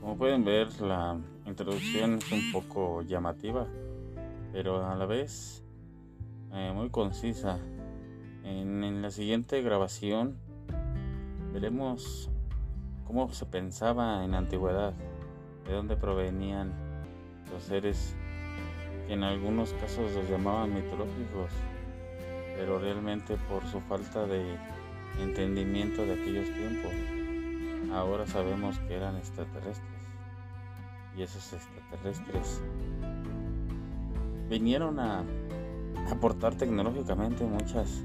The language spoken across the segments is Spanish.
Como pueden ver, la introducción es un poco llamativa, pero a la vez eh, muy concisa. En, en, la siguiente grabación veremos cómo se pensaba en la antigüedad, de dónde provenían los seres que en algunos casos los llamaban mitológicos, pero realmente por su falta de entendimiento de aquellos tiempos ahora sabemos que eran extraterrestres. Y esos extraterrestres vinieron a aportar tecnológicamente muchas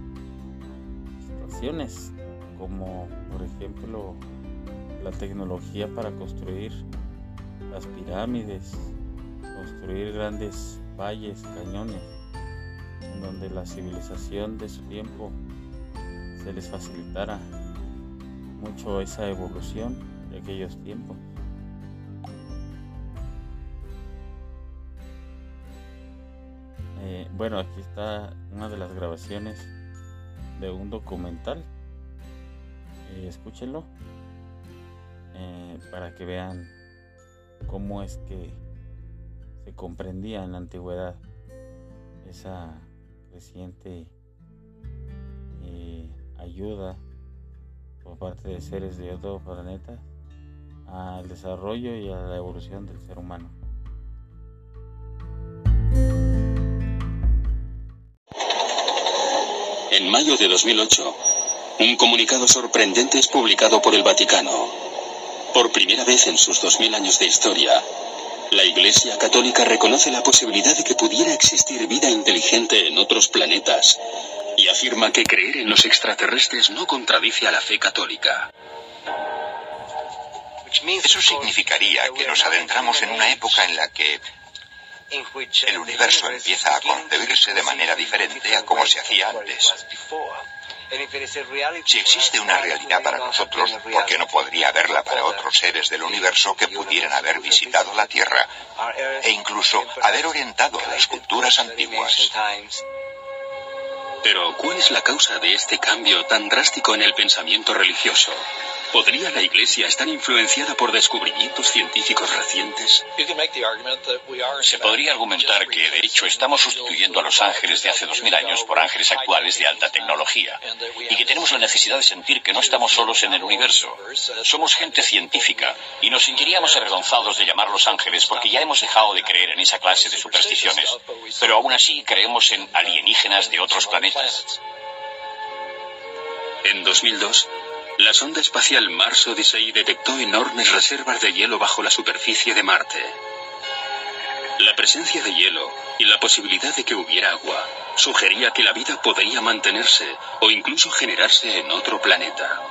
situaciones, como por ejemplo la tecnología para construir las pirámides, construir grandes valles, cañones, en donde la civilización de su tiempo se les facilitara mucho esa evolución de aquellos tiempos. Eh, bueno, aquí está una de las grabaciones de un documental. Eh, escúchenlo eh, para que vean cómo es que se comprendía en la antigüedad esa creciente ayuda por parte de seres de otro planeta al desarrollo y a la evolución del ser humano. En mayo de 2008, un comunicado sorprendente es publicado por el Vaticano. Por primera vez en sus 2000 años de historia, la Iglesia Católica reconoce la posibilidad de que pudiera existir vida inteligente en otros planetas y afirma que creer en los extraterrestres no contradice a la fe católica. Eso significaría que nos adentramos en una época en la que el universo empieza a concebirse de manera diferente a como se hacía antes. Si existe una realidad para nosotros, ¿por qué no podría haberla para otros seres del universo que pudieran haber visitado la Tierra e incluso haber orientado a las culturas antiguas? Pero, ¿cuál es la causa de este cambio tan drástico en el pensamiento religioso? ¿Podría la Iglesia estar influenciada por descubrimientos científicos recientes? Se podría argumentar que, de hecho, estamos sustituyendo a los ángeles de hace dos mil años por ángeles actuales de alta tecnología y que tenemos la necesidad de sentir que no estamos solos en el universo. Somos gente científica y nos sentiríamos avergonzados de llamarlos ángeles porque ya hemos dejado de creer en esa clase de supersticiones, pero aún así creemos en alienígenas de otros planetas. En 2002, la sonda espacial Mars Odyssey detectó enormes reservas de hielo bajo la superficie de Marte. La presencia de hielo y la posibilidad de que hubiera agua sugería que la vida podría mantenerse o incluso generarse en otro planeta.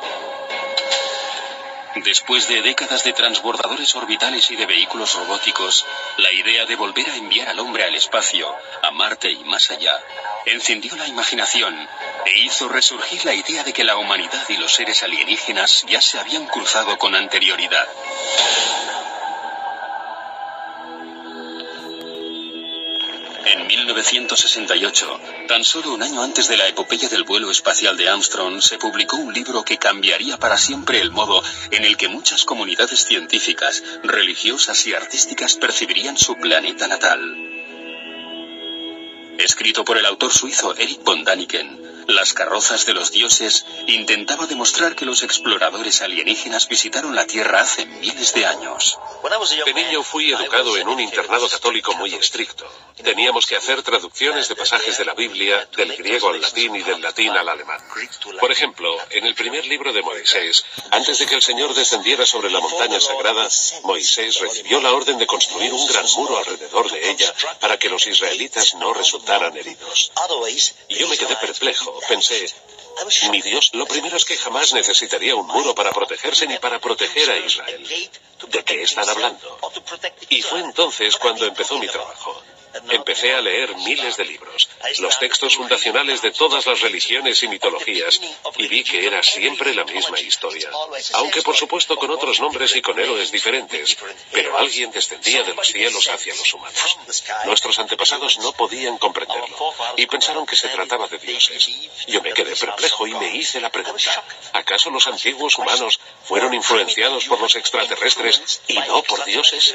Después de décadas de transbordadores orbitales y de vehículos robóticos, la idea de volver a enviar al hombre al espacio, a Marte y más allá, encendió la imaginación e hizo resurgir la idea de que la humanidad y los seres alienígenas ya se habían cruzado con anterioridad. 1968, tan solo un año antes de la epopeya del vuelo espacial de Armstrong, se publicó un libro que cambiaría para siempre el modo en el que muchas comunidades científicas, religiosas y artísticas percibirían su planeta natal. Escrito por el autor suizo Eric von Daniken, las carrozas de los dioses intentaba demostrar que los exploradores alienígenas visitaron la Tierra hace miles de años. De niño fui educado en un internado católico muy estricto. Teníamos que hacer traducciones de pasajes de la Biblia del griego al latín y del latín al alemán. Por ejemplo, en el primer libro de Moisés, antes de que el Señor descendiera sobre la montaña sagrada, Moisés recibió la orden de construir un gran muro alrededor de ella para que los israelitas no resultaran heridos. Y yo me quedé perplejo Pensé, mi Dios, lo primero es que jamás necesitaría un muro para protegerse ni para proteger a Israel. ¿De qué están hablando? Y fue entonces cuando empezó mi trabajo. Empecé a leer miles de libros, los textos fundacionales de todas las religiones y mitologías, y vi que era siempre la misma historia, aunque por supuesto con otros nombres y con héroes diferentes, pero alguien descendía de los cielos hacia los humanos. Nuestros antepasados no podían comprenderlo y pensaron que se trataba de dioses. Yo me quedé perplejo y me hice la pregunta, ¿acaso los antiguos humanos fueron influenciados por los extraterrestres y no por dioses?